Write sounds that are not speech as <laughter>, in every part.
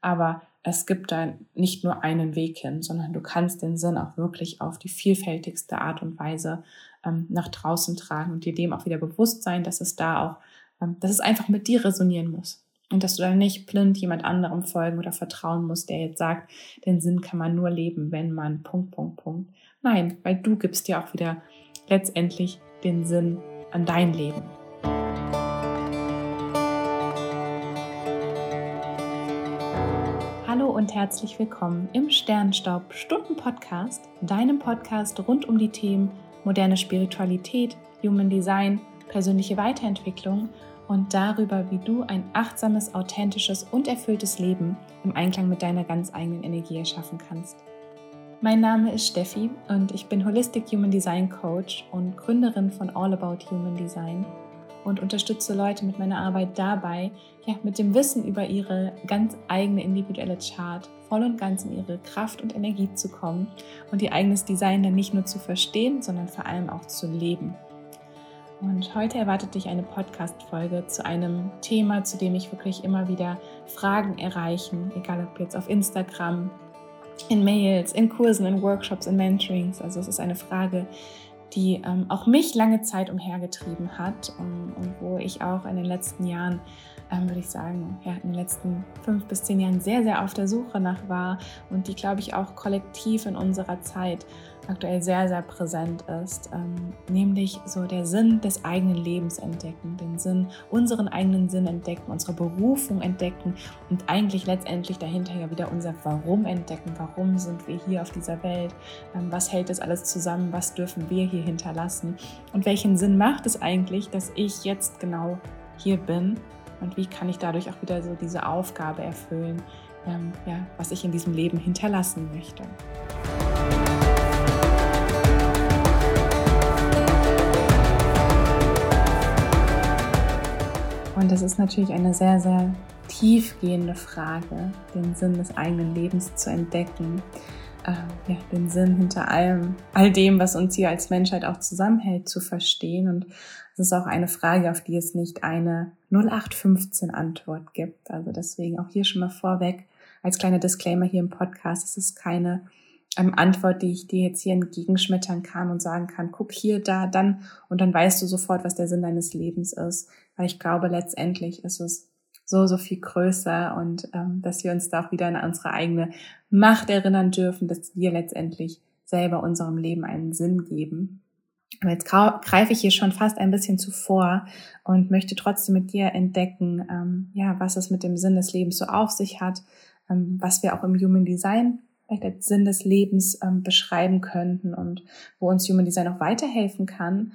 Aber es gibt da nicht nur einen Weg hin, sondern du kannst den Sinn auch wirklich auf die vielfältigste Art und Weise ähm, nach draußen tragen und dir dem auch wieder bewusst sein, dass es da auch, ähm, dass es einfach mit dir resonieren muss. Und dass du dann nicht blind jemand anderem folgen oder vertrauen musst, der jetzt sagt, den Sinn kann man nur leben, wenn man Punkt, Punkt, Punkt. Nein, weil du gibst dir auch wieder letztendlich den Sinn an dein Leben. Und herzlich willkommen im Sternstaub Stunden Podcast, deinem Podcast rund um die Themen moderne Spiritualität, Human Design, persönliche Weiterentwicklung und darüber, wie du ein achtsames, authentisches und erfülltes Leben im Einklang mit deiner ganz eigenen Energie erschaffen kannst. Mein Name ist Steffi und ich bin Holistic Human Design Coach und Gründerin von All About Human Design und unterstütze Leute mit meiner Arbeit dabei, ja, mit dem Wissen über ihre ganz eigene individuelle Chart voll und ganz in ihre Kraft und Energie zu kommen und ihr eigenes Design dann nicht nur zu verstehen, sondern vor allem auch zu leben. Und heute erwartet dich eine Podcast-Folge zu einem Thema, zu dem ich wirklich immer wieder Fragen erreichen, egal ob jetzt auf Instagram, in Mails, in Kursen, in Workshops, in Mentorings. Also es ist eine Frage, die ähm, auch mich lange Zeit umhergetrieben hat um, und wo ich auch in den letzten Jahren, ähm, würde ich sagen, ja, in den letzten fünf bis zehn Jahren sehr, sehr auf der Suche nach war und die, glaube ich, auch kollektiv in unserer Zeit aktuell sehr, sehr präsent ist, ähm, nämlich so der Sinn des eigenen Lebens entdecken, den Sinn, unseren eigenen Sinn entdecken, unsere Berufung entdecken und eigentlich letztendlich dahinter ja wieder unser Warum entdecken. Warum sind wir hier auf dieser Welt? Ähm, was hält das alles zusammen? Was dürfen wir hier hinterlassen? Und welchen Sinn macht es eigentlich, dass ich jetzt genau hier bin? Und wie kann ich dadurch auch wieder so diese Aufgabe erfüllen, ähm, ja, was ich in diesem Leben hinterlassen möchte? Und das ist natürlich eine sehr, sehr tiefgehende Frage, den Sinn des eigenen Lebens zu entdecken, äh, ja, den Sinn hinter allem, all dem, was uns hier als Menschheit auch zusammenhält, zu verstehen. Und es ist auch eine Frage, auf die es nicht eine 0815 Antwort gibt. Also deswegen auch hier schon mal vorweg als kleiner Disclaimer hier im Podcast, es ist keine ähm, Antwort, die ich dir jetzt hier entgegenschmettern kann und sagen kann, guck hier, da, dann und dann weißt du sofort, was der Sinn deines Lebens ist. Weil ich glaube, letztendlich ist es so, so viel größer und ähm, dass wir uns da auch wieder an unsere eigene Macht erinnern dürfen, dass wir letztendlich selber unserem Leben einen Sinn geben. Aber jetzt greife ich hier schon fast ein bisschen zuvor und möchte trotzdem mit dir entdecken, ähm, ja, was es mit dem Sinn des Lebens so auf sich hat, ähm, was wir auch im Human Design vielleicht als Sinn des Lebens ähm, beschreiben könnten und wo uns Human Design auch weiterhelfen kann,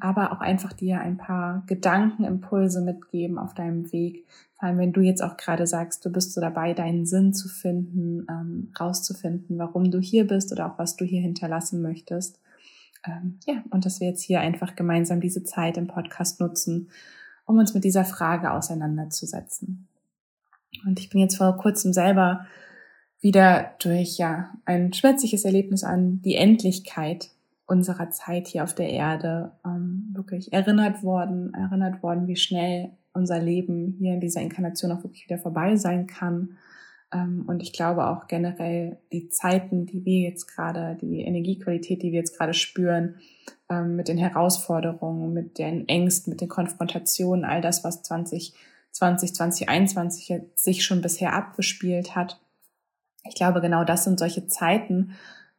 aber auch einfach dir ein paar Gedankenimpulse mitgeben auf deinem Weg. Vor allem, wenn du jetzt auch gerade sagst, du bist so dabei, deinen Sinn zu finden, ähm, rauszufinden, warum du hier bist oder auch was du hier hinterlassen möchtest. Ähm, ja, und dass wir jetzt hier einfach gemeinsam diese Zeit im Podcast nutzen, um uns mit dieser Frage auseinanderzusetzen. Und ich bin jetzt vor kurzem selber wieder durch ja ein schmerzliches Erlebnis an die Endlichkeit unserer Zeit hier auf der Erde ähm, wirklich erinnert worden, erinnert worden, wie schnell unser Leben hier in dieser Inkarnation auch wirklich wieder vorbei sein kann. Ähm, und ich glaube auch generell die Zeiten, die wir jetzt gerade, die Energiequalität, die wir jetzt gerade spüren, ähm, mit den Herausforderungen, mit den Ängsten, mit den Konfrontationen, all das, was 2020, 2021 sich schon bisher abgespielt hat, ich glaube, genau das sind solche Zeiten,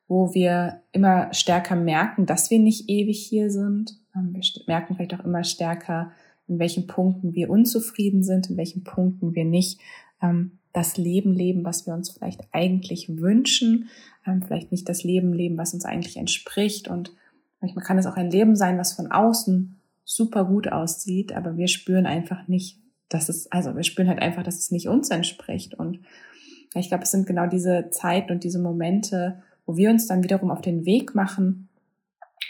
wo wir immer stärker merken, dass wir nicht ewig hier sind. Ähm, wir merken vielleicht auch immer stärker, in welchen Punkten wir unzufrieden sind, in welchen Punkten wir nicht ähm, das Leben leben, was wir uns vielleicht eigentlich wünschen, ähm, vielleicht nicht das Leben leben, was uns eigentlich entspricht. Und manchmal kann es auch ein Leben sein, was von außen super gut aussieht, aber wir spüren einfach nicht, dass es, also wir spüren halt einfach, dass es nicht uns entspricht. Und ich glaube, es sind genau diese Zeiten und diese Momente, wo wir uns dann wiederum auf den Weg machen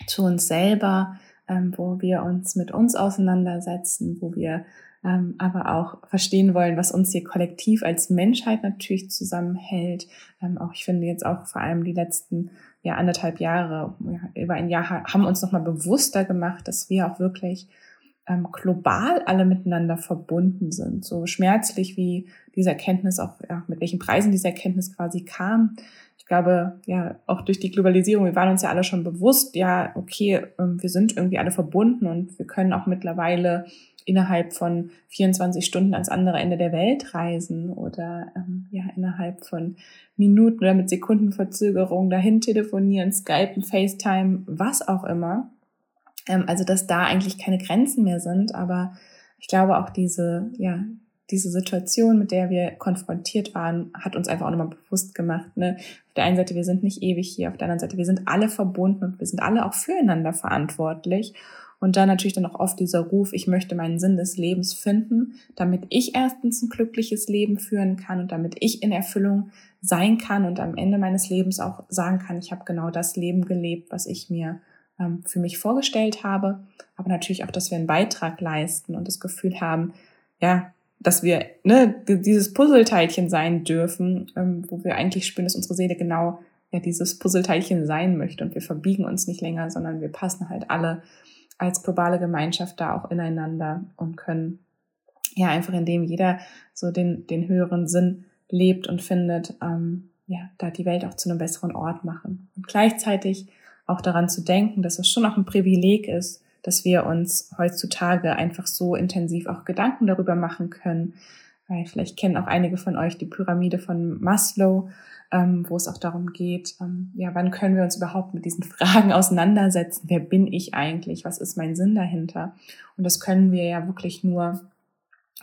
zu uns selber, ähm, wo wir uns mit uns auseinandersetzen, wo wir ähm, aber auch verstehen wollen, was uns hier kollektiv als Menschheit natürlich zusammenhält. Ähm, auch ich finde jetzt auch vor allem die letzten ja, anderthalb Jahre, ja, über ein Jahr haben uns nochmal bewusster gemacht, dass wir auch wirklich ähm, global alle miteinander verbunden sind. So schmerzlich wie diese Erkenntnis auch, ja, mit welchen Preisen diese Erkenntnis quasi kam. Ich glaube, ja, auch durch die Globalisierung, wir waren uns ja alle schon bewusst, ja, okay, ähm, wir sind irgendwie alle verbunden und wir können auch mittlerweile innerhalb von 24 Stunden ans andere Ende der Welt reisen oder ähm, ja innerhalb von Minuten oder mit Sekundenverzögerung dahin telefonieren, Skypen, FaceTime, was auch immer. Ähm, also dass da eigentlich keine Grenzen mehr sind, aber ich glaube auch diese ja diese Situation, mit der wir konfrontiert waren, hat uns einfach auch nochmal bewusst gemacht. Ne? Auf der einen Seite, wir sind nicht ewig hier, auf der anderen Seite, wir sind alle verbunden und wir sind alle auch füreinander verantwortlich. Und dann natürlich dann auch oft dieser Ruf, ich möchte meinen Sinn des Lebens finden, damit ich erstens ein glückliches Leben führen kann und damit ich in Erfüllung sein kann und am Ende meines Lebens auch sagen kann, ich habe genau das Leben gelebt, was ich mir ähm, für mich vorgestellt habe. Aber natürlich auch, dass wir einen Beitrag leisten und das Gefühl haben, ja, dass wir ne, dieses Puzzleteilchen sein dürfen, ähm, wo wir eigentlich spüren, dass unsere Seele genau ja dieses Puzzleteilchen sein möchte und wir verbiegen uns nicht länger, sondern wir passen halt alle als globale Gemeinschaft da auch ineinander und können ja einfach indem jeder so den, den höheren Sinn lebt und findet, ähm, ja, da die Welt auch zu einem besseren Ort machen. Und gleichzeitig auch daran zu denken, dass es schon auch ein Privileg ist, dass wir uns heutzutage einfach so intensiv auch Gedanken darüber machen können. Weil vielleicht kennen auch einige von euch die Pyramide von Maslow, ähm, wo es auch darum geht, ähm, ja, wann können wir uns überhaupt mit diesen Fragen auseinandersetzen? Wer bin ich eigentlich? Was ist mein Sinn dahinter? Und das können wir ja wirklich nur,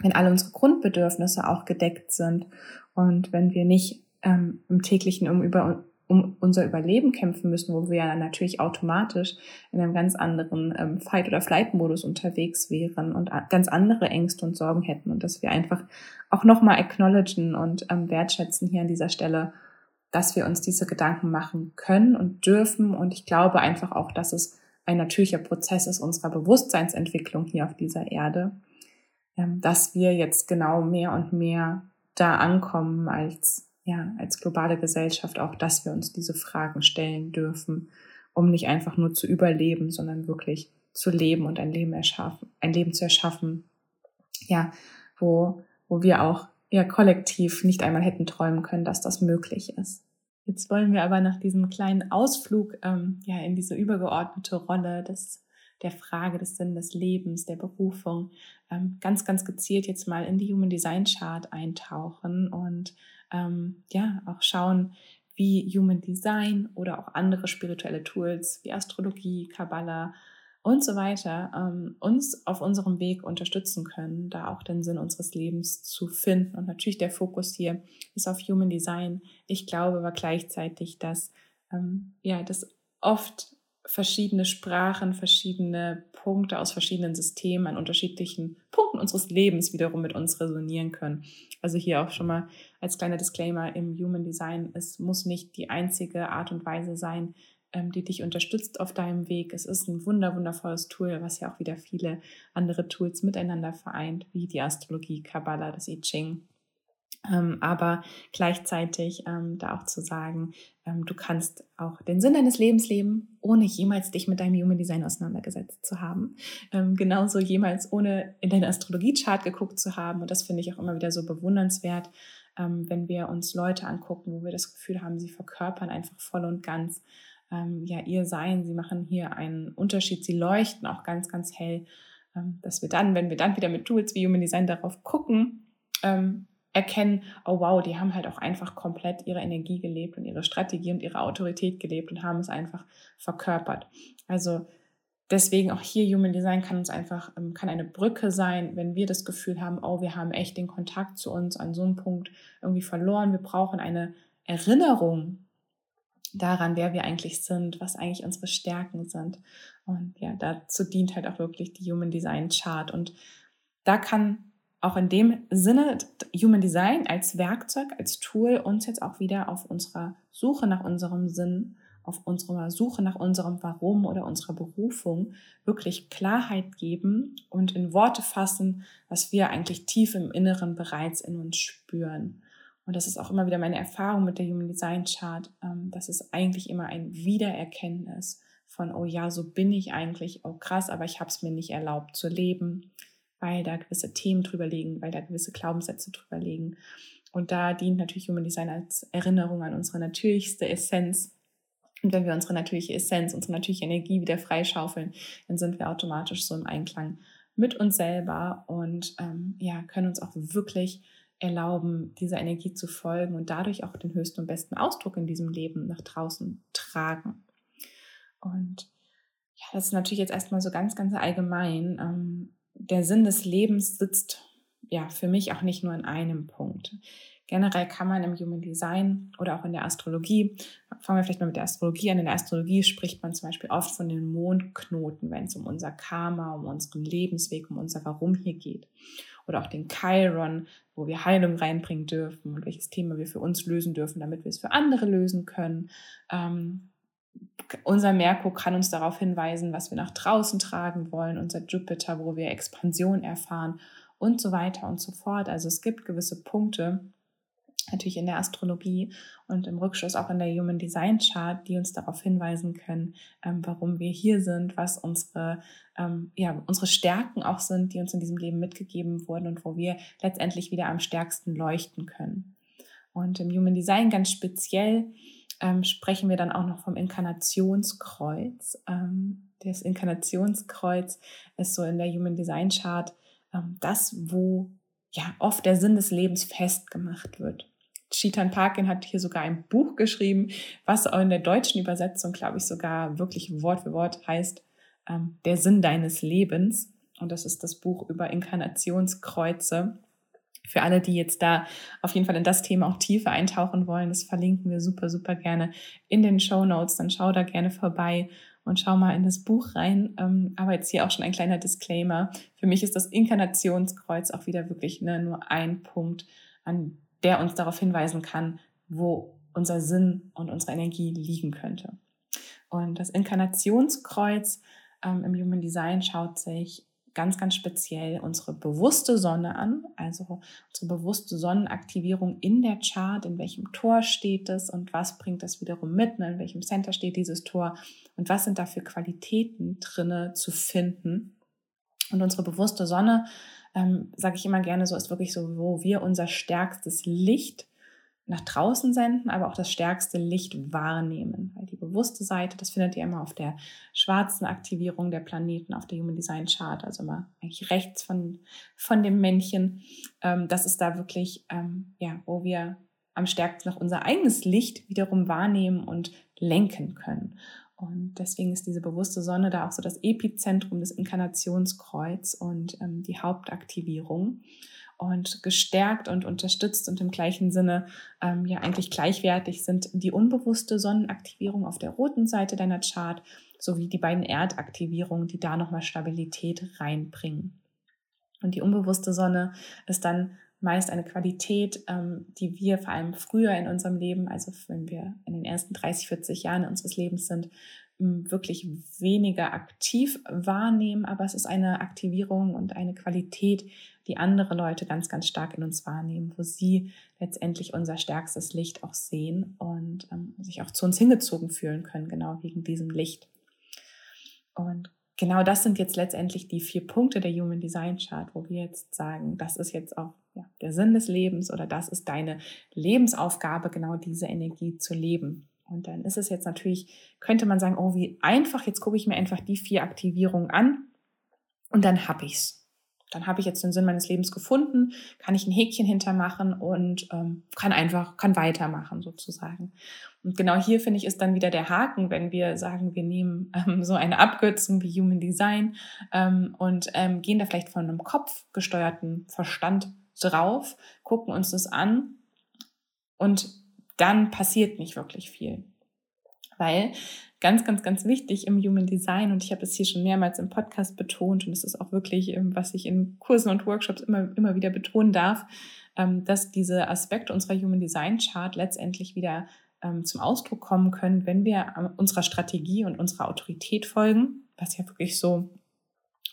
wenn alle unsere Grundbedürfnisse auch gedeckt sind und wenn wir nicht ähm, im täglichen um über um unser Überleben kämpfen müssen, wo wir ja natürlich automatisch in einem ganz anderen ähm, Fight- oder Flight-Modus unterwegs wären und ganz andere Ängste und Sorgen hätten und dass wir einfach auch nochmal acknowledgen und ähm, wertschätzen hier an dieser Stelle, dass wir uns diese Gedanken machen können und dürfen. Und ich glaube einfach auch, dass es ein natürlicher Prozess ist unserer Bewusstseinsentwicklung hier auf dieser Erde, ähm, dass wir jetzt genau mehr und mehr da ankommen als, ja, als globale Gesellschaft, auch dass wir uns diese Fragen stellen dürfen, um nicht einfach nur zu überleben, sondern wirklich zu leben und ein Leben erschaffen, ein Leben zu erschaffen, ja, wo, wo wir auch ja kollektiv nicht einmal hätten träumen können, dass das möglich ist. Jetzt wollen wir aber nach diesem kleinen Ausflug ähm, ja in diese übergeordnete Rolle des der Frage des Sinn des Lebens, der Berufung, ähm, ganz, ganz gezielt jetzt mal in die Human Design Chart eintauchen und ähm, ja auch schauen, wie Human Design oder auch andere spirituelle Tools wie Astrologie, Kabbalah und so weiter ähm, uns auf unserem Weg unterstützen können, da auch den Sinn unseres Lebens zu finden. Und natürlich der Fokus hier ist auf Human Design. Ich glaube aber gleichzeitig, dass ähm, ja, dass oft verschiedene Sprachen, verschiedene Punkte aus verschiedenen Systemen an unterschiedlichen Punkten unseres Lebens wiederum mit uns resonieren können. Also hier auch schon mal als kleiner Disclaimer im Human Design, es muss nicht die einzige Art und Weise sein, ähm, die dich unterstützt auf deinem Weg. Es ist ein wunder, wundervolles Tool, was ja auch wieder viele andere Tools miteinander vereint, wie die Astrologie, Kabbalah, das I Ching. Ähm, aber gleichzeitig ähm, da auch zu sagen, ähm, du kannst auch den Sinn deines Lebens leben, ohne jemals dich mit deinem Human Design auseinandergesetzt zu haben. Ähm, genauso jemals ohne in deine Astrologie-Chart geguckt zu haben. Und das finde ich auch immer wieder so bewundernswert, ähm, wenn wir uns Leute angucken, wo wir das Gefühl haben, sie verkörpern einfach voll und ganz ähm, ja ihr Sein. Sie machen hier einen Unterschied. Sie leuchten auch ganz, ganz hell, dass wir dann, wenn wir dann wieder mit Tools wie Human Design darauf gucken, erkennen, oh wow, die haben halt auch einfach komplett ihre Energie gelebt und ihre Strategie und ihre Autorität gelebt und haben es einfach verkörpert. Also deswegen auch hier Human Design kann uns einfach, ähm, kann eine Brücke sein, wenn wir das Gefühl haben, oh, wir haben echt den Kontakt zu uns an so einem Punkt irgendwie verloren. Wir brauchen eine Erinnerung daran, wer wir eigentlich sind, was eigentlich unsere Stärken sind. Und ja, dazu dient halt auch wirklich die Human Design Chart. Und da kann auch in dem Sinne Human Design als Werkzeug, als Tool uns jetzt auch wieder auf unserer Suche nach unserem Sinn, auf unserer Suche nach unserem Warum oder unserer Berufung wirklich Klarheit geben und in Worte fassen, was wir eigentlich tief im Inneren bereits in uns spüren. Und das ist auch immer wieder meine Erfahrung mit der Human Design Chart, ähm, dass es eigentlich immer ein Wiedererkennen ist von, oh ja, so bin ich eigentlich, oh krass, aber ich habe es mir nicht erlaubt zu leben, weil da gewisse Themen drüber liegen, weil da gewisse Glaubenssätze drüber liegen. Und da dient natürlich Human Design als Erinnerung an unsere natürlichste Essenz. Und wenn wir unsere natürliche Essenz, unsere natürliche Energie wieder freischaufeln, dann sind wir automatisch so im Einklang mit uns selber und ähm, ja, können uns auch wirklich erlauben, dieser Energie zu folgen und dadurch auch den höchsten und besten Ausdruck in diesem Leben nach draußen tragen. Und ja, das ist natürlich jetzt erstmal so ganz, ganz allgemein. Ähm, der Sinn des Lebens sitzt ja für mich auch nicht nur in einem Punkt. Generell kann man im Human Design oder auch in der Astrologie, fangen wir vielleicht mal mit der Astrologie an. In der Astrologie spricht man zum Beispiel oft von den Mondknoten, wenn es um unser Karma, um unseren Lebensweg, um unser Warum hier geht. Oder auch den Chiron, wo wir Heilung reinbringen dürfen und welches Thema wir für uns lösen dürfen, damit wir es für andere lösen können. Ähm, unser Merkur kann uns darauf hinweisen, was wir nach draußen tragen wollen, unser Jupiter, wo wir Expansion erfahren und so weiter und so fort. Also es gibt gewisse Punkte, natürlich in der Astrologie und im Rückschluss auch in der Human Design Chart, die uns darauf hinweisen können, ähm, warum wir hier sind, was unsere, ähm, ja, unsere Stärken auch sind, die uns in diesem Leben mitgegeben wurden und wo wir letztendlich wieder am stärksten leuchten können. Und im Human Design ganz speziell ähm, sprechen wir dann auch noch vom Inkarnationskreuz. Ähm, das Inkarnationskreuz ist so in der Human Design Chart ähm, das, wo ja oft der Sinn des Lebens festgemacht wird. Chetan Parkin hat hier sogar ein Buch geschrieben, was auch in der deutschen Übersetzung, glaube ich, sogar wirklich Wort für Wort heißt, ähm, Der Sinn deines Lebens. Und das ist das Buch über Inkarnationskreuze. Für alle, die jetzt da auf jeden Fall in das Thema auch tiefer eintauchen wollen, das verlinken wir super, super gerne in den Show Notes. Dann schau da gerne vorbei und schau mal in das Buch rein. Ähm, aber jetzt hier auch schon ein kleiner Disclaimer. Für mich ist das Inkarnationskreuz auch wieder wirklich ne, nur ein Punkt, an der uns darauf hinweisen kann, wo unser Sinn und unsere Energie liegen könnte. Und das Inkarnationskreuz ähm, im Human Design schaut sich ganz, ganz speziell unsere bewusste Sonne an, also unsere bewusste Sonnenaktivierung in der Chart, in welchem Tor steht es und was bringt das wiederum mit, ne, in welchem Center steht dieses Tor und was sind da für Qualitäten drinne zu finden. Und unsere bewusste Sonne, ähm, sage ich immer gerne so, ist wirklich so, wo wir unser stärkstes Licht nach draußen senden, aber auch das stärkste Licht wahrnehmen. Weil die bewusste Seite, das findet ihr immer auf der schwarzen Aktivierung der Planeten auf der Human Design Chart, also immer eigentlich rechts von, von dem Männchen. Ähm, das ist da wirklich, ähm, ja, wo wir am stärksten noch unser eigenes Licht wiederum wahrnehmen und lenken können. Und deswegen ist diese bewusste Sonne da auch so das Epizentrum des Inkarnationskreuz und ähm, die Hauptaktivierung und gestärkt und unterstützt und im gleichen Sinne ähm, ja eigentlich gleichwertig sind die unbewusste Sonnenaktivierung auf der roten Seite deiner Chart sowie die beiden Erdaktivierungen, die da nochmal Stabilität reinbringen. Und die unbewusste Sonne ist dann meist eine Qualität, ähm, die wir vor allem früher in unserem Leben, also wenn wir in den ersten 30, 40 Jahren unseres Lebens sind, wirklich weniger aktiv wahrnehmen, aber es ist eine Aktivierung und eine Qualität, die andere Leute ganz, ganz stark in uns wahrnehmen, wo sie letztendlich unser stärkstes Licht auch sehen und ähm, sich auch zu uns hingezogen fühlen können, genau wegen diesem Licht. Und genau das sind jetzt letztendlich die vier Punkte der Human Design Chart, wo wir jetzt sagen, das ist jetzt auch ja, der Sinn des Lebens oder das ist deine Lebensaufgabe, genau diese Energie zu leben. Und dann ist es jetzt natürlich, könnte man sagen, oh, wie einfach, jetzt gucke ich mir einfach die vier Aktivierungen an und dann habe ich es. Dann habe ich jetzt den Sinn meines Lebens gefunden, kann ich ein Häkchen hintermachen und ähm, kann einfach, kann weitermachen sozusagen. Und genau hier finde ich ist dann wieder der Haken, wenn wir sagen, wir nehmen ähm, so eine Abkürzung wie Human Design ähm, und ähm, gehen da vielleicht von einem kopfgesteuerten Verstand drauf, gucken uns das an und dann passiert nicht wirklich viel. Weil ganz, ganz, ganz wichtig im Human Design, und ich habe es hier schon mehrmals im Podcast betont, und es ist auch wirklich, ähm, was ich in Kursen und Workshops immer, immer wieder betonen darf, ähm, dass diese Aspekte unserer Human Design Chart letztendlich wieder ähm, zum Ausdruck kommen können, wenn wir unserer Strategie und unserer Autorität folgen, was ja wirklich so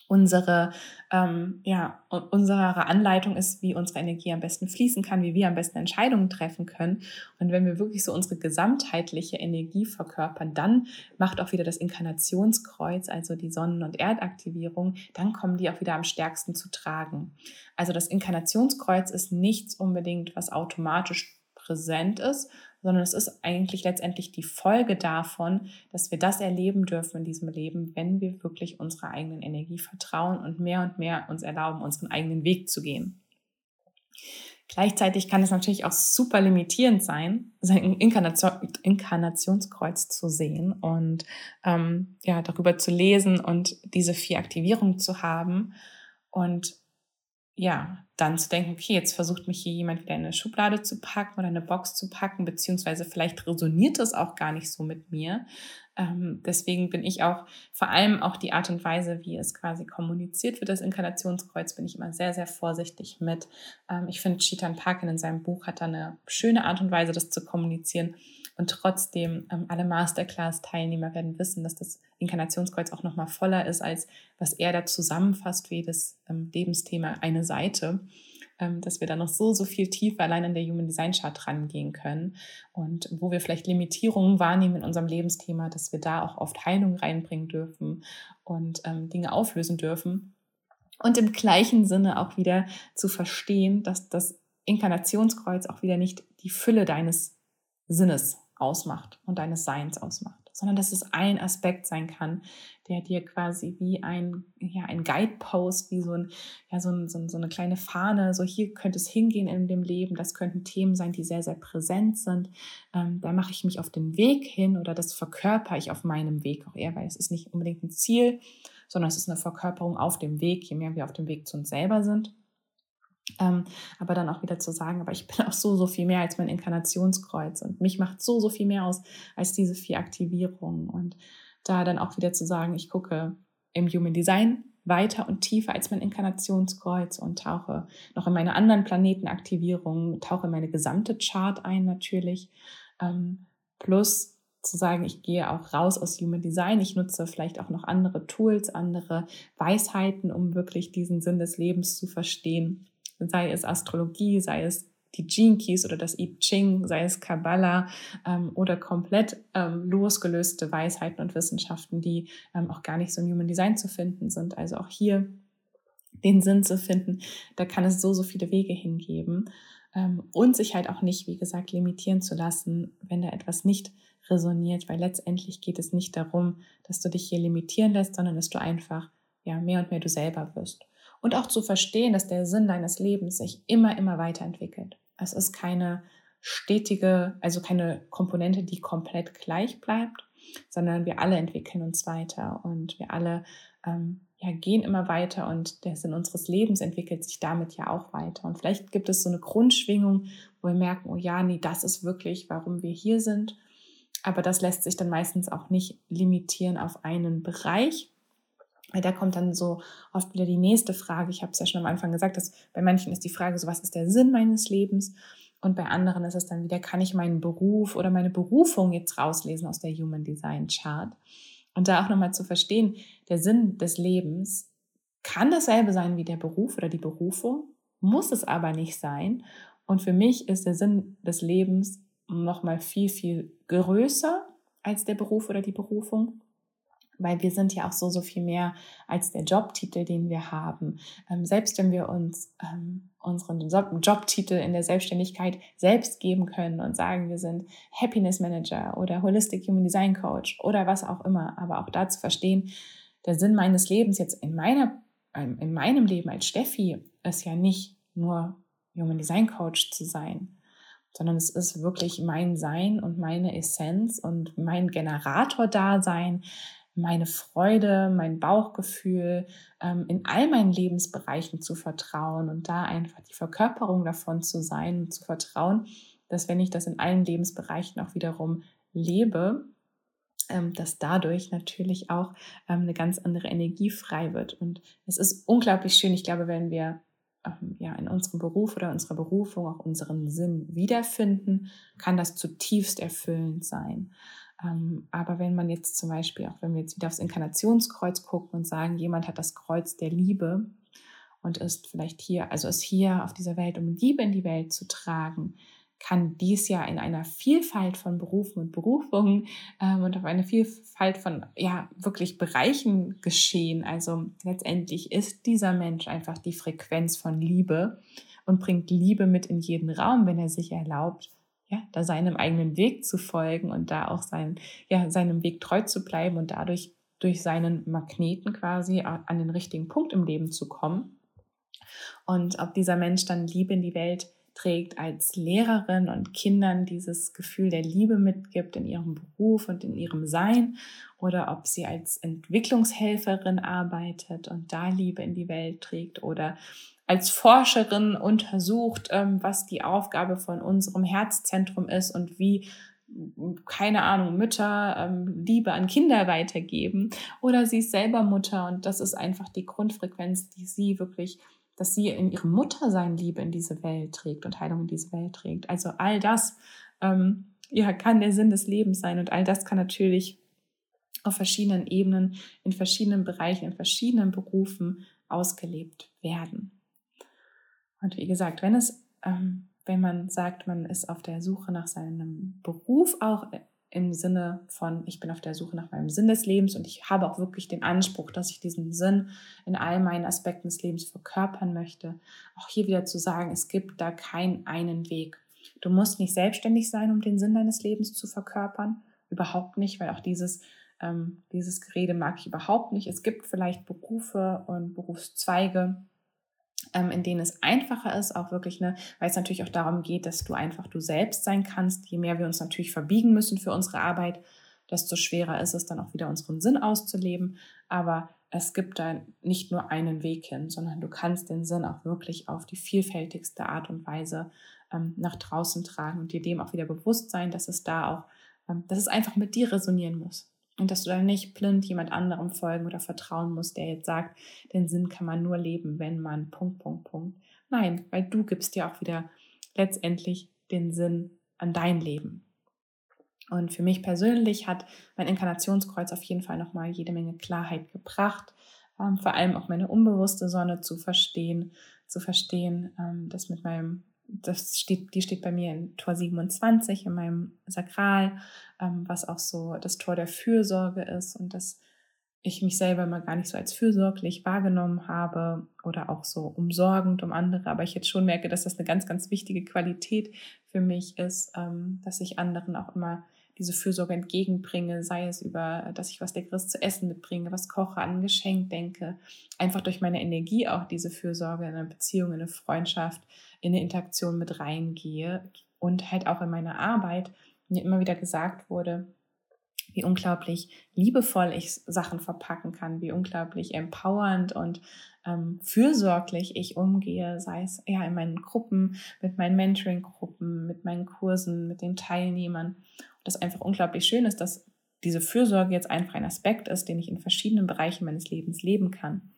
unsere, ähm, ja, unsere Anleitung ist, wie unsere Energie am besten fließen kann, wie wir am besten Entscheidungen treffen können. Und wenn wir wirklich so unsere gesamtheitliche Energie verkörpern, dann macht auch wieder das Inkarnationskreuz, also die Sonnen- und Erdaktivierung, dann kommen die auch wieder am stärksten zu tragen. Also das Inkarnationskreuz ist nichts unbedingt, was automatisch präsent ist, sondern es ist eigentlich letztendlich die Folge davon, dass wir das erleben dürfen in diesem Leben, wenn wir wirklich unserer eigenen Energie vertrauen und mehr und mehr uns erlauben, unseren eigenen Weg zu gehen. Gleichzeitig kann es natürlich auch super limitierend sein, sein Inkarnation, Inkarnationskreuz zu sehen und ähm, ja darüber zu lesen und diese vier Aktivierungen zu haben und ja, dann zu denken, okay, jetzt versucht mich hier jemand wieder in eine Schublade zu packen oder eine Box zu packen, beziehungsweise vielleicht resoniert das auch gar nicht so mit mir. Ähm, deswegen bin ich auch, vor allem auch die Art und Weise, wie es quasi kommuniziert wird, das Inkarnationskreuz, bin ich immer sehr, sehr vorsichtig mit. Ähm, ich finde, Chetan Parkin in seinem Buch hat da eine schöne Art und Weise, das zu kommunizieren. Und trotzdem, ähm, alle Masterclass-Teilnehmer werden wissen, dass das Inkarnationskreuz auch nochmal voller ist, als was er da zusammenfasst, wie das ähm, Lebensthema eine Seite. Ähm, dass wir da noch so, so viel tiefer allein an der Human Design Chart rangehen können und wo wir vielleicht Limitierungen wahrnehmen in unserem Lebensthema, dass wir da auch oft Heilung reinbringen dürfen und ähm, Dinge auflösen dürfen. Und im gleichen Sinne auch wieder zu verstehen, dass das Inkarnationskreuz auch wieder nicht die Fülle deines Sinnes ausmacht und deines Seins ausmacht, sondern dass es ein Aspekt sein kann, der dir quasi wie ein, ja, ein Guidepost, wie so, ein, ja, so, ein, so, so eine kleine Fahne, so hier könnte es hingehen in dem Leben, das könnten Themen sein, die sehr, sehr präsent sind. Ähm, da mache ich mich auf den Weg hin oder das verkörper ich auf meinem Weg auch eher, weil es ist nicht unbedingt ein Ziel, sondern es ist eine Verkörperung auf dem Weg, je mehr wir auf dem Weg zu uns selber sind. Ähm, aber dann auch wieder zu sagen, aber ich bin auch so, so viel mehr als mein Inkarnationskreuz und mich macht so, so viel mehr aus als diese vier Aktivierungen. Und da dann auch wieder zu sagen, ich gucke im Human Design weiter und tiefer als mein Inkarnationskreuz und tauche noch in meine anderen Planetenaktivierungen, tauche in meine gesamte Chart ein natürlich. Ähm, plus zu sagen, ich gehe auch raus aus Human Design. Ich nutze vielleicht auch noch andere Tools, andere Weisheiten, um wirklich diesen Sinn des Lebens zu verstehen sei es Astrologie, sei es die Gene Keys oder das I Ching, sei es Kabbalah ähm, oder komplett ähm, losgelöste Weisheiten und Wissenschaften, die ähm, auch gar nicht so im Human Design zu finden sind. Also auch hier den Sinn zu finden, da kann es so, so viele Wege hingeben ähm, und sich halt auch nicht, wie gesagt, limitieren zu lassen, wenn da etwas nicht resoniert, weil letztendlich geht es nicht darum, dass du dich hier limitieren lässt, sondern dass du einfach ja mehr und mehr du selber wirst und auch zu verstehen, dass der Sinn deines Lebens sich immer, immer weiterentwickelt. Es ist keine stetige, also keine Komponente, die komplett gleich bleibt, sondern wir alle entwickeln uns weiter und wir alle ähm, ja, gehen immer weiter und der Sinn unseres Lebens entwickelt sich damit ja auch weiter. Und vielleicht gibt es so eine Grundschwingung, wo wir merken, oh ja, nee, das ist wirklich, warum wir hier sind. Aber das lässt sich dann meistens auch nicht limitieren auf einen Bereich, weil da kommt dann so oft wieder die nächste Frage. Ich habe es ja schon am Anfang gesagt, dass bei manchen ist die Frage so, was ist der Sinn meines Lebens? Und bei anderen ist es dann wieder, kann ich meinen Beruf oder meine Berufung jetzt rauslesen aus der Human Design Chart? Und da auch nochmal zu verstehen, der Sinn des Lebens kann dasselbe sein wie der Beruf oder die Berufung, muss es aber nicht sein. Und für mich ist der Sinn des Lebens nochmal viel, viel größer als der Beruf oder die Berufung weil wir sind ja auch so, so viel mehr als der Jobtitel, den wir haben. Ähm, selbst wenn wir uns ähm, unseren Jobtitel in der Selbstständigkeit selbst geben können und sagen, wir sind Happiness Manager oder Holistic Human Design Coach oder was auch immer, aber auch da zu verstehen, der Sinn meines Lebens jetzt in meiner, ähm, in meinem Leben als Steffi ist ja nicht nur Human Design Coach zu sein, sondern es ist wirklich mein Sein und meine Essenz und mein Generator-Dasein, meine Freude, mein Bauchgefühl ähm, in all meinen Lebensbereichen zu vertrauen und da einfach die Verkörperung davon zu sein und zu vertrauen, dass wenn ich das in allen Lebensbereichen auch wiederum lebe, ähm, dass dadurch natürlich auch ähm, eine ganz andere Energie frei wird. Und es ist unglaublich schön, ich glaube, wenn wir ähm, ja, in unserem Beruf oder unserer Berufung auch unseren Sinn wiederfinden, kann das zutiefst erfüllend sein. Ähm, aber wenn man jetzt zum Beispiel, auch wenn wir jetzt wieder aufs Inkarnationskreuz gucken und sagen, jemand hat das Kreuz der Liebe und ist vielleicht hier, also ist hier auf dieser Welt, um Liebe in die Welt zu tragen, kann dies ja in einer Vielfalt von Berufen und Berufungen ähm, und auf eine Vielfalt von ja wirklich Bereichen geschehen. Also letztendlich ist dieser Mensch einfach die Frequenz von Liebe und bringt Liebe mit in jeden Raum, wenn er sich erlaubt, ja, da seinem eigenen Weg zu folgen und da auch sein, ja, seinem Weg treu zu bleiben und dadurch durch seinen Magneten quasi an den richtigen Punkt im Leben zu kommen. Und ob dieser Mensch dann Liebe in die Welt trägt als Lehrerin und Kindern dieses Gefühl der Liebe mitgibt in ihrem Beruf und in ihrem Sein oder ob sie als Entwicklungshelferin arbeitet und da Liebe in die Welt trägt oder als Forscherin untersucht, ähm, was die Aufgabe von unserem Herzzentrum ist und wie keine Ahnung, Mütter ähm, Liebe an Kinder weitergeben oder sie ist selber Mutter und das ist einfach die Grundfrequenz, die sie wirklich, dass sie in ihrem Muttersein Liebe in diese Welt trägt und Heilung in diese Welt trägt. Also all das ähm, ja, kann der Sinn des Lebens sein und all das kann natürlich auf verschiedenen Ebenen, in verschiedenen Bereichen, in verschiedenen Berufen ausgelebt werden. Und wie gesagt, wenn es, ähm, wenn man sagt, man ist auf der Suche nach seinem Beruf, auch im Sinne von, ich bin auf der Suche nach meinem Sinn des Lebens und ich habe auch wirklich den Anspruch, dass ich diesen Sinn in all meinen Aspekten des Lebens verkörpern möchte. Auch hier wieder zu sagen, es gibt da keinen einen Weg. Du musst nicht selbstständig sein, um den Sinn deines Lebens zu verkörpern. Überhaupt nicht, weil auch dieses, ähm, dieses Gerede mag ich überhaupt nicht. Es gibt vielleicht Berufe und Berufszweige, in denen es einfacher ist, auch wirklich, ne, weil es natürlich auch darum geht, dass du einfach du selbst sein kannst. Je mehr wir uns natürlich verbiegen müssen für unsere Arbeit, desto schwerer ist es dann auch wieder unseren Sinn auszuleben. Aber es gibt da nicht nur einen Weg hin, sondern du kannst den Sinn auch wirklich auf die vielfältigste Art und Weise ähm, nach draußen tragen und dir dem auch wieder bewusst sein, dass es da auch, ähm, dass es einfach mit dir resonieren muss. Und dass du dann nicht blind jemand anderem folgen oder vertrauen musst, der jetzt sagt, den Sinn kann man nur leben, wenn man Punkt, Punkt, Punkt. Nein, weil du gibst dir auch wieder letztendlich den Sinn an dein Leben. Und für mich persönlich hat mein Inkarnationskreuz auf jeden Fall nochmal jede Menge Klarheit gebracht, ähm, vor allem auch meine unbewusste Sonne zu verstehen, zu verstehen, ähm, dass mit meinem das steht, die steht bei mir in Tor 27 in meinem Sakral, ähm, was auch so das Tor der Fürsorge ist und dass ich mich selber mal gar nicht so als fürsorglich wahrgenommen habe oder auch so umsorgend um andere, aber ich jetzt schon merke, dass das eine ganz, ganz wichtige Qualität für mich ist, ähm, dass ich anderen auch immer diese Fürsorge entgegenbringe, sei es über, dass ich was Leckeres zu essen mitbringe, was koche, an ein Geschenk denke, einfach durch meine Energie auch diese Fürsorge in einer Beziehung, in eine Freundschaft, in eine Interaktion mit reingehe. Und halt auch in meiner Arbeit mir immer wieder gesagt wurde, wie unglaublich liebevoll ich Sachen verpacken kann, wie unglaublich empowernd und ähm, fürsorglich ich umgehe, sei es ja in meinen Gruppen, mit meinen Mentoring-Gruppen, mit meinen Kursen, mit den Teilnehmern das einfach unglaublich schön ist, dass diese Fürsorge jetzt einfach ein Aspekt ist, den ich in verschiedenen Bereichen meines Lebens leben kann.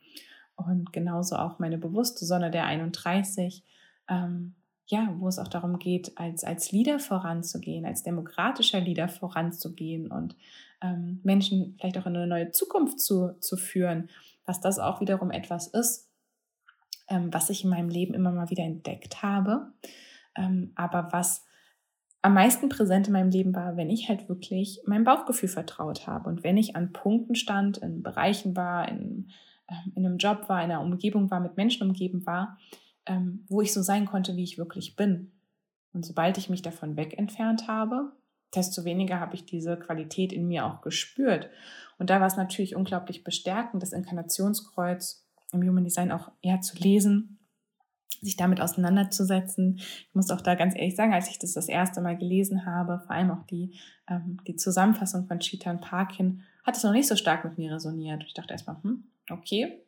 Und genauso auch meine bewusste Sonne der 31, ähm, ja, wo es auch darum geht, als, als Leader voranzugehen, als demokratischer Leader voranzugehen und ähm, Menschen vielleicht auch in eine neue Zukunft zu, zu führen, dass das auch wiederum etwas ist, ähm, was ich in meinem Leben immer mal wieder entdeckt habe, ähm, aber was am meisten präsent in meinem Leben war, wenn ich halt wirklich meinem Bauchgefühl vertraut habe und wenn ich an Punkten stand, in Bereichen war, in, ähm, in einem Job war, in einer Umgebung war, mit Menschen umgeben war, ähm, wo ich so sein konnte, wie ich wirklich bin. Und sobald ich mich davon weg entfernt habe, desto weniger habe ich diese Qualität in mir auch gespürt. Und da war es natürlich unglaublich bestärkend, das Inkarnationskreuz im Human Design auch eher zu lesen sich damit auseinanderzusetzen. Ich muss auch da ganz ehrlich sagen, als ich das das erste Mal gelesen habe, vor allem auch die, ähm, die Zusammenfassung von Chetan Parkin, hat es noch nicht so stark mit mir resoniert. Ich dachte erstmal, hm, okay,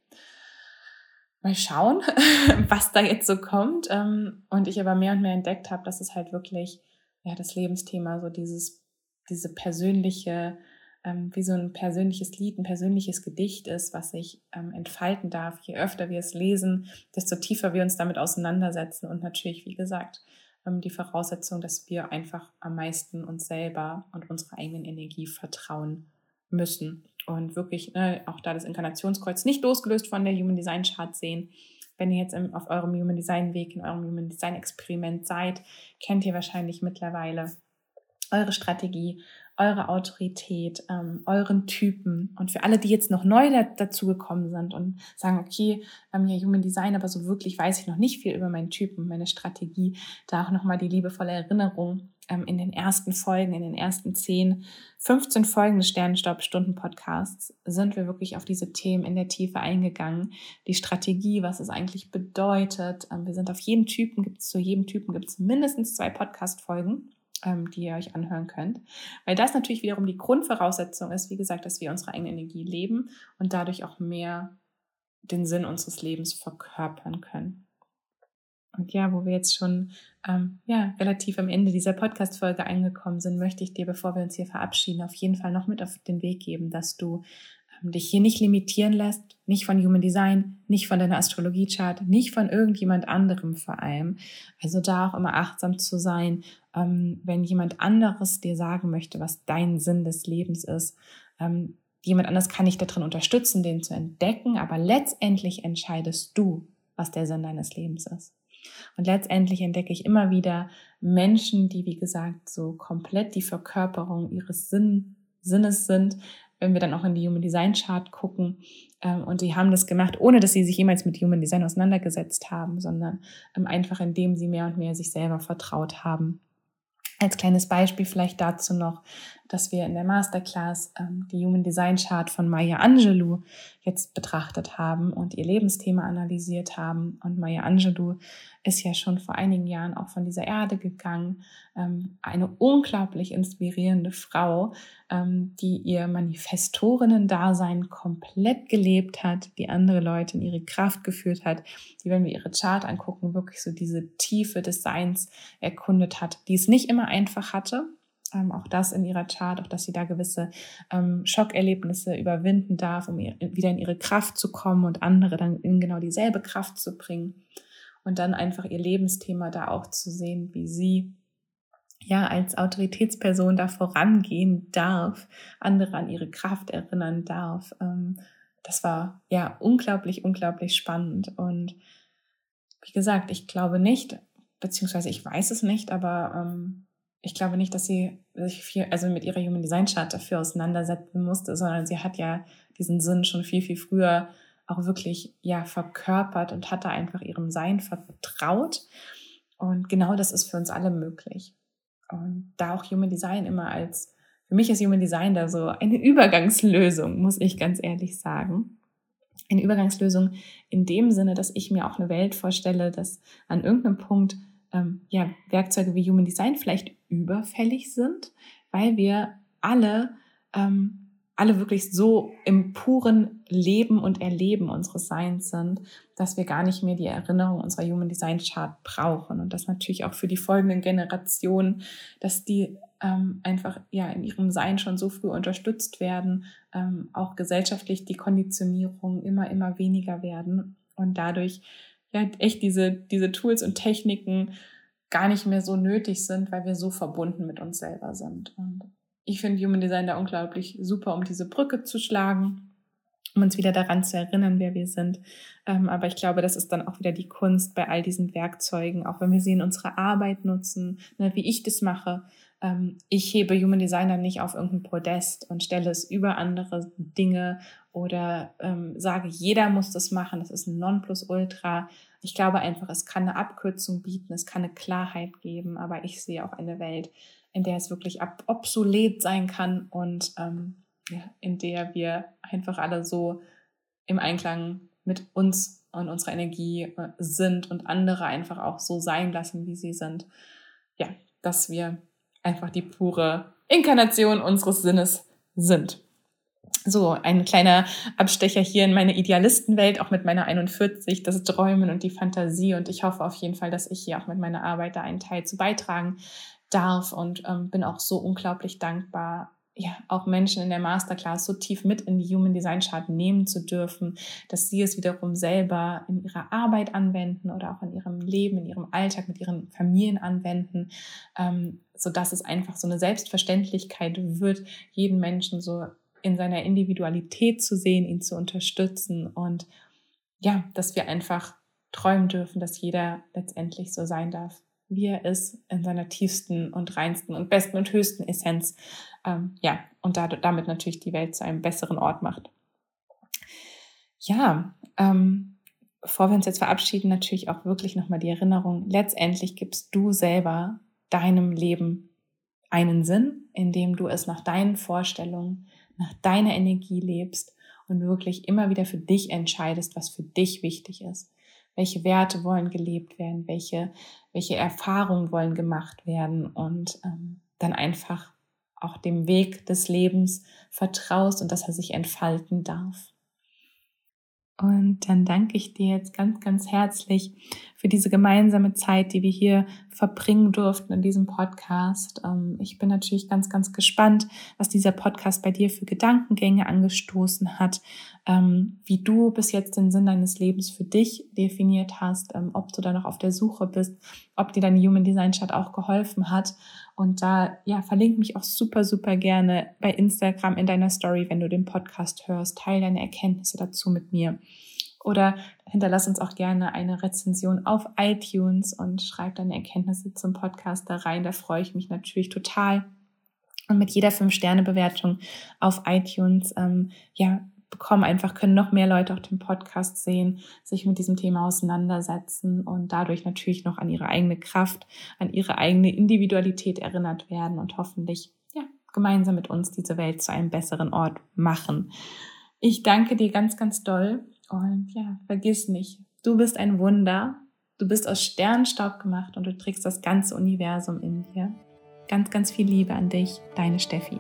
mal schauen, <laughs> was da jetzt so kommt. Ähm, und ich aber mehr und mehr entdeckt habe, dass es halt wirklich ja, das Lebensthema, so dieses, diese persönliche ähm, wie so ein persönliches Lied, ein persönliches Gedicht ist, was sich ähm, entfalten darf. Je öfter wir es lesen, desto tiefer wir uns damit auseinandersetzen und natürlich, wie gesagt, ähm, die Voraussetzung, dass wir einfach am meisten uns selber und unserer eigenen Energie vertrauen müssen. Und wirklich ne, auch da das Inkarnationskreuz nicht losgelöst von der Human Design Chart sehen. Wenn ihr jetzt im, auf eurem Human Design Weg, in eurem Human Design Experiment seid, kennt ihr wahrscheinlich mittlerweile eure Strategie, eure Autorität, ähm, euren Typen. Und für alle, die jetzt noch neu da, dazu gekommen sind und sagen, okay, ähm, ja, Human Design, aber so wirklich weiß ich noch nicht viel über meinen Typen, meine Strategie, da auch nochmal die liebevolle Erinnerung ähm, in den ersten Folgen, in den ersten 10, 15 Folgen des Sternenstaub-Stunden-Podcasts sind wir wirklich auf diese Themen in der Tiefe eingegangen. Die Strategie, was es eigentlich bedeutet. Ähm, wir sind auf jeden Typen, gibt es zu jedem Typen gibt es mindestens zwei Podcast-Folgen ähm, die ihr euch anhören könnt. Weil das natürlich wiederum die Grundvoraussetzung ist, wie gesagt, dass wir unsere eigene Energie leben und dadurch auch mehr den Sinn unseres Lebens verkörpern können. Und ja, wo wir jetzt schon ähm, ja, relativ am Ende dieser Podcast-Folge angekommen sind, möchte ich dir, bevor wir uns hier verabschieden, auf jeden Fall noch mit auf den Weg geben, dass du dich hier nicht limitieren lässt, nicht von Human Design, nicht von deiner Astrologie-Chart, nicht von irgendjemand anderem vor allem. Also da auch immer achtsam zu sein, ähm, wenn jemand anderes dir sagen möchte, was dein Sinn des Lebens ist. Ähm, jemand anders kann dich darin unterstützen, den zu entdecken, aber letztendlich entscheidest du, was der Sinn deines Lebens ist. Und letztendlich entdecke ich immer wieder Menschen, die, wie gesagt, so komplett die Verkörperung ihres Sinn, Sinnes sind, wenn wir dann auch in die Human Design Chart gucken. Ähm, und die haben das gemacht, ohne dass sie sich jemals mit Human Design auseinandergesetzt haben, sondern ähm, einfach indem sie mehr und mehr sich selber vertraut haben. Als kleines Beispiel vielleicht dazu noch, dass wir in der Masterclass ähm, die Human Design Chart von Maya Angelou jetzt betrachtet haben und ihr Lebensthema analysiert haben. Und Maya Angelou ist ja schon vor einigen Jahren auch von dieser Erde gegangen. Ähm, eine unglaublich inspirierende Frau, ähm, die ihr Manifestorinnen-Dasein komplett gelebt hat, die andere Leute in ihre Kraft geführt hat, die, wenn wir ihre Chart angucken, wirklich so diese Tiefe des Seins erkundet hat, die es nicht immer einfach hatte ähm, auch das in ihrer Chart, auch dass sie da gewisse ähm, Schockerlebnisse überwinden darf, um ihr, wieder in ihre Kraft zu kommen und andere dann in genau dieselbe Kraft zu bringen. Und dann einfach ihr Lebensthema da auch zu sehen, wie sie ja als Autoritätsperson da vorangehen darf, andere an ihre Kraft erinnern darf. Ähm, das war ja unglaublich, unglaublich spannend. Und wie gesagt, ich glaube nicht, beziehungsweise ich weiß es nicht, aber ähm, ich glaube nicht, dass sie sich viel, also mit ihrer Human Design Chart dafür auseinandersetzen musste, sondern sie hat ja diesen Sinn schon viel, viel früher auch wirklich ja verkörpert und hat da einfach ihrem Sein vertraut. Und genau das ist für uns alle möglich. Und da auch Human Design immer als, für mich ist Human Design da so eine Übergangslösung, muss ich ganz ehrlich sagen. Eine Übergangslösung in dem Sinne, dass ich mir auch eine Welt vorstelle, dass an irgendeinem Punkt ähm, ja, Werkzeuge wie Human Design vielleicht überfällig sind, weil wir alle, ähm, alle wirklich so im puren Leben und Erleben unseres Seins sind, dass wir gar nicht mehr die Erinnerung unserer Human Design Chart brauchen. Und das natürlich auch für die folgenden Generationen, dass die ähm, einfach ja in ihrem Sein schon so früh unterstützt werden, ähm, auch gesellschaftlich die Konditionierung immer, immer weniger werden und dadurch ja echt diese, diese Tools und Techniken gar nicht mehr so nötig sind, weil wir so verbunden mit uns selber sind. Und ich finde Human Design da unglaublich super, um diese Brücke zu schlagen, um uns wieder daran zu erinnern, wer wir sind. Ähm, aber ich glaube, das ist dann auch wieder die Kunst bei all diesen Werkzeugen, auch wenn wir sie in unserer Arbeit nutzen, ne, wie ich das mache. Ähm, ich hebe Human Design dann nicht auf irgendein Podest und stelle es über andere Dinge oder ähm, sage, jeder muss das machen, das ist ein Nonplusultra. Ich glaube einfach, es kann eine Abkürzung bieten, es kann eine Klarheit geben, aber ich sehe auch eine Welt, in der es wirklich obsolet sein kann und ähm, ja, in der wir einfach alle so im Einklang mit uns und unserer Energie äh, sind und andere einfach auch so sein lassen, wie sie sind. Ja, dass wir einfach die pure Inkarnation unseres Sinnes sind. So, ein kleiner Abstecher hier in meine Idealistenwelt, auch mit meiner 41, das Träumen und die Fantasie. Und ich hoffe auf jeden Fall, dass ich hier auch mit meiner Arbeit da einen Teil zu beitragen darf. Und ähm, bin auch so unglaublich dankbar, ja, auch Menschen in der Masterclass so tief mit in die Human Design Chart nehmen zu dürfen, dass sie es wiederum selber in ihrer Arbeit anwenden oder auch in ihrem Leben, in ihrem Alltag mit ihren Familien anwenden, ähm, so dass es einfach so eine Selbstverständlichkeit wird, jeden Menschen so in seiner Individualität zu sehen, ihn zu unterstützen und ja, dass wir einfach träumen dürfen, dass jeder letztendlich so sein darf, wie er ist, in seiner tiefsten und reinsten und besten und höchsten Essenz. Ähm, ja, und da, damit natürlich die Welt zu einem besseren Ort macht. Ja, ähm, bevor wir uns jetzt verabschieden, natürlich auch wirklich nochmal die Erinnerung, letztendlich gibst du selber deinem Leben einen Sinn, indem du es nach deinen Vorstellungen, nach deiner Energie lebst und wirklich immer wieder für dich entscheidest, was für dich wichtig ist. Welche Werte wollen gelebt werden, welche, welche Erfahrungen wollen gemacht werden? Und ähm, dann einfach auch dem Weg des Lebens vertraust und dass er sich entfalten darf. Und dann danke ich dir jetzt ganz, ganz herzlich für diese gemeinsame Zeit, die wir hier verbringen durften in diesem Podcast. Ähm, ich bin natürlich ganz, ganz gespannt, was dieser Podcast bei dir für Gedankengänge angestoßen hat, ähm, wie du bis jetzt den Sinn deines Lebens für dich definiert hast, ähm, ob du da noch auf der Suche bist, ob dir deine Human Design Chat auch geholfen hat. Und da, ja, verlink mich auch super, super gerne bei Instagram in deiner Story, wenn du den Podcast hörst. Teil deine Erkenntnisse dazu mit mir. Oder hinterlass uns auch gerne eine Rezension auf iTunes und schreib deine Erkenntnisse zum Podcast da rein. Da freue ich mich natürlich total. Und mit jeder 5-Sterne-Bewertung auf iTunes, ähm, ja, bekommen einfach, können noch mehr Leute auch den Podcast sehen, sich mit diesem Thema auseinandersetzen und dadurch natürlich noch an ihre eigene Kraft, an ihre eigene Individualität erinnert werden und hoffentlich, ja, gemeinsam mit uns diese Welt zu einem besseren Ort machen. Ich danke dir ganz, ganz doll und ja, vergiss nicht, du bist ein Wunder, du bist aus Sternstaub gemacht und du trägst das ganze Universum in dir. Ganz, ganz viel Liebe an dich, deine Steffi.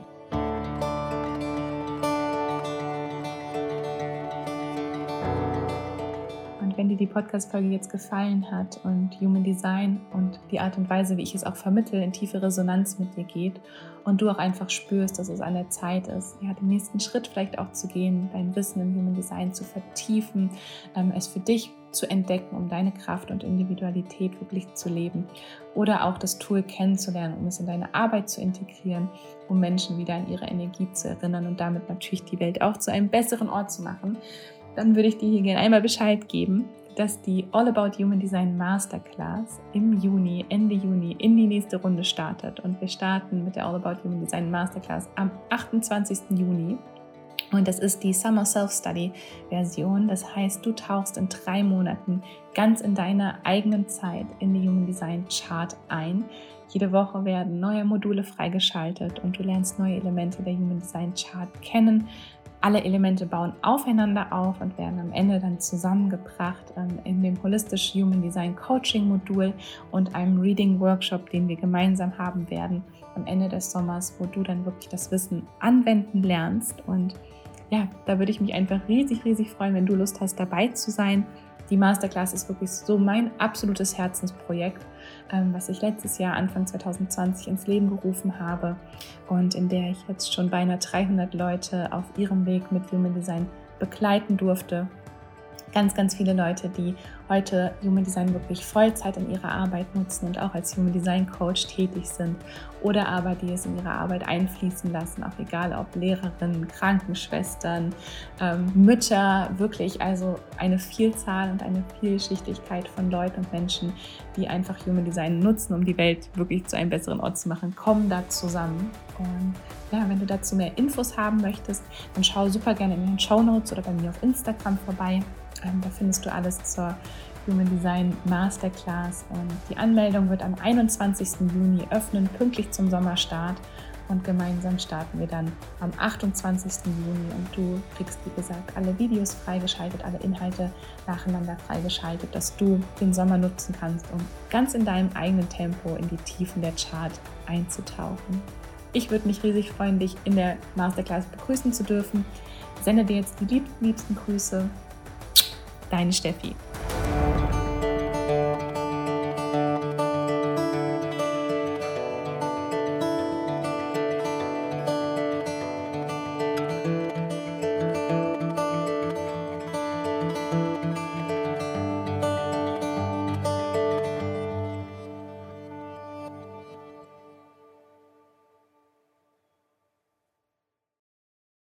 Die Podcast-Folge jetzt gefallen hat und Human Design und die Art und Weise, wie ich es auch vermittle, in tiefe Resonanz mit dir geht und du auch einfach spürst, dass es an der Zeit ist, ja, den nächsten Schritt vielleicht auch zu gehen, dein Wissen im Human Design zu vertiefen, ähm, es für dich zu entdecken, um deine Kraft und Individualität wirklich zu leben. Oder auch das Tool kennenzulernen, um es in deine Arbeit zu integrieren, um Menschen wieder an ihre Energie zu erinnern und damit natürlich die Welt auch zu einem besseren Ort zu machen dann würde ich dir hier gerne einmal Bescheid geben, dass die All About Human Design Masterclass im Juni, Ende Juni, in die nächste Runde startet. Und wir starten mit der All About Human Design Masterclass am 28. Juni. Und das ist die Summer Self-Study Version. Das heißt, du tauchst in drei Monaten ganz in deiner eigenen Zeit in die Human Design Chart ein. Jede Woche werden neue Module freigeschaltet und du lernst neue Elemente der Human Design Chart kennen. Alle Elemente bauen aufeinander auf und werden am Ende dann zusammengebracht ähm, in dem Holistisch Human Design Coaching Modul und einem Reading Workshop, den wir gemeinsam haben werden am Ende des Sommers, wo du dann wirklich das Wissen anwenden lernst. Und ja, da würde ich mich einfach riesig, riesig freuen, wenn du Lust hast, dabei zu sein. Die Masterclass ist wirklich so mein absolutes Herzensprojekt, was ich letztes Jahr, Anfang 2020, ins Leben gerufen habe und in der ich jetzt schon beinahe 300 Leute auf ihrem Weg mit Human Design begleiten durfte ganz, ganz viele Leute, die heute Human Design wirklich Vollzeit in ihrer Arbeit nutzen und auch als Human Design Coach tätig sind oder aber die es in ihre Arbeit einfließen lassen, auch egal ob Lehrerinnen, Krankenschwestern, ähm, Mütter, wirklich also eine Vielzahl und eine Vielschichtigkeit von Leuten und Menschen, die einfach Human Design nutzen, um die Welt wirklich zu einem besseren Ort zu machen, kommen da zusammen. Und ja, wenn du dazu mehr Infos haben möchtest, dann schau super gerne in den Show Notes oder bei mir auf Instagram vorbei. Ähm, da findest du alles zur Human Design Masterclass und die Anmeldung wird am 21. Juni öffnen, pünktlich zum Sommerstart. Und gemeinsam starten wir dann am 28. Juni und du kriegst, wie gesagt, alle Videos freigeschaltet, alle Inhalte nacheinander freigeschaltet, dass du den Sommer nutzen kannst, um ganz in deinem eigenen Tempo in die Tiefen der Chart einzutauchen. Ich würde mich riesig freuen, dich in der Masterclass begrüßen zu dürfen. Sende dir jetzt die liebsten, liebsten Grüße deine Steffi.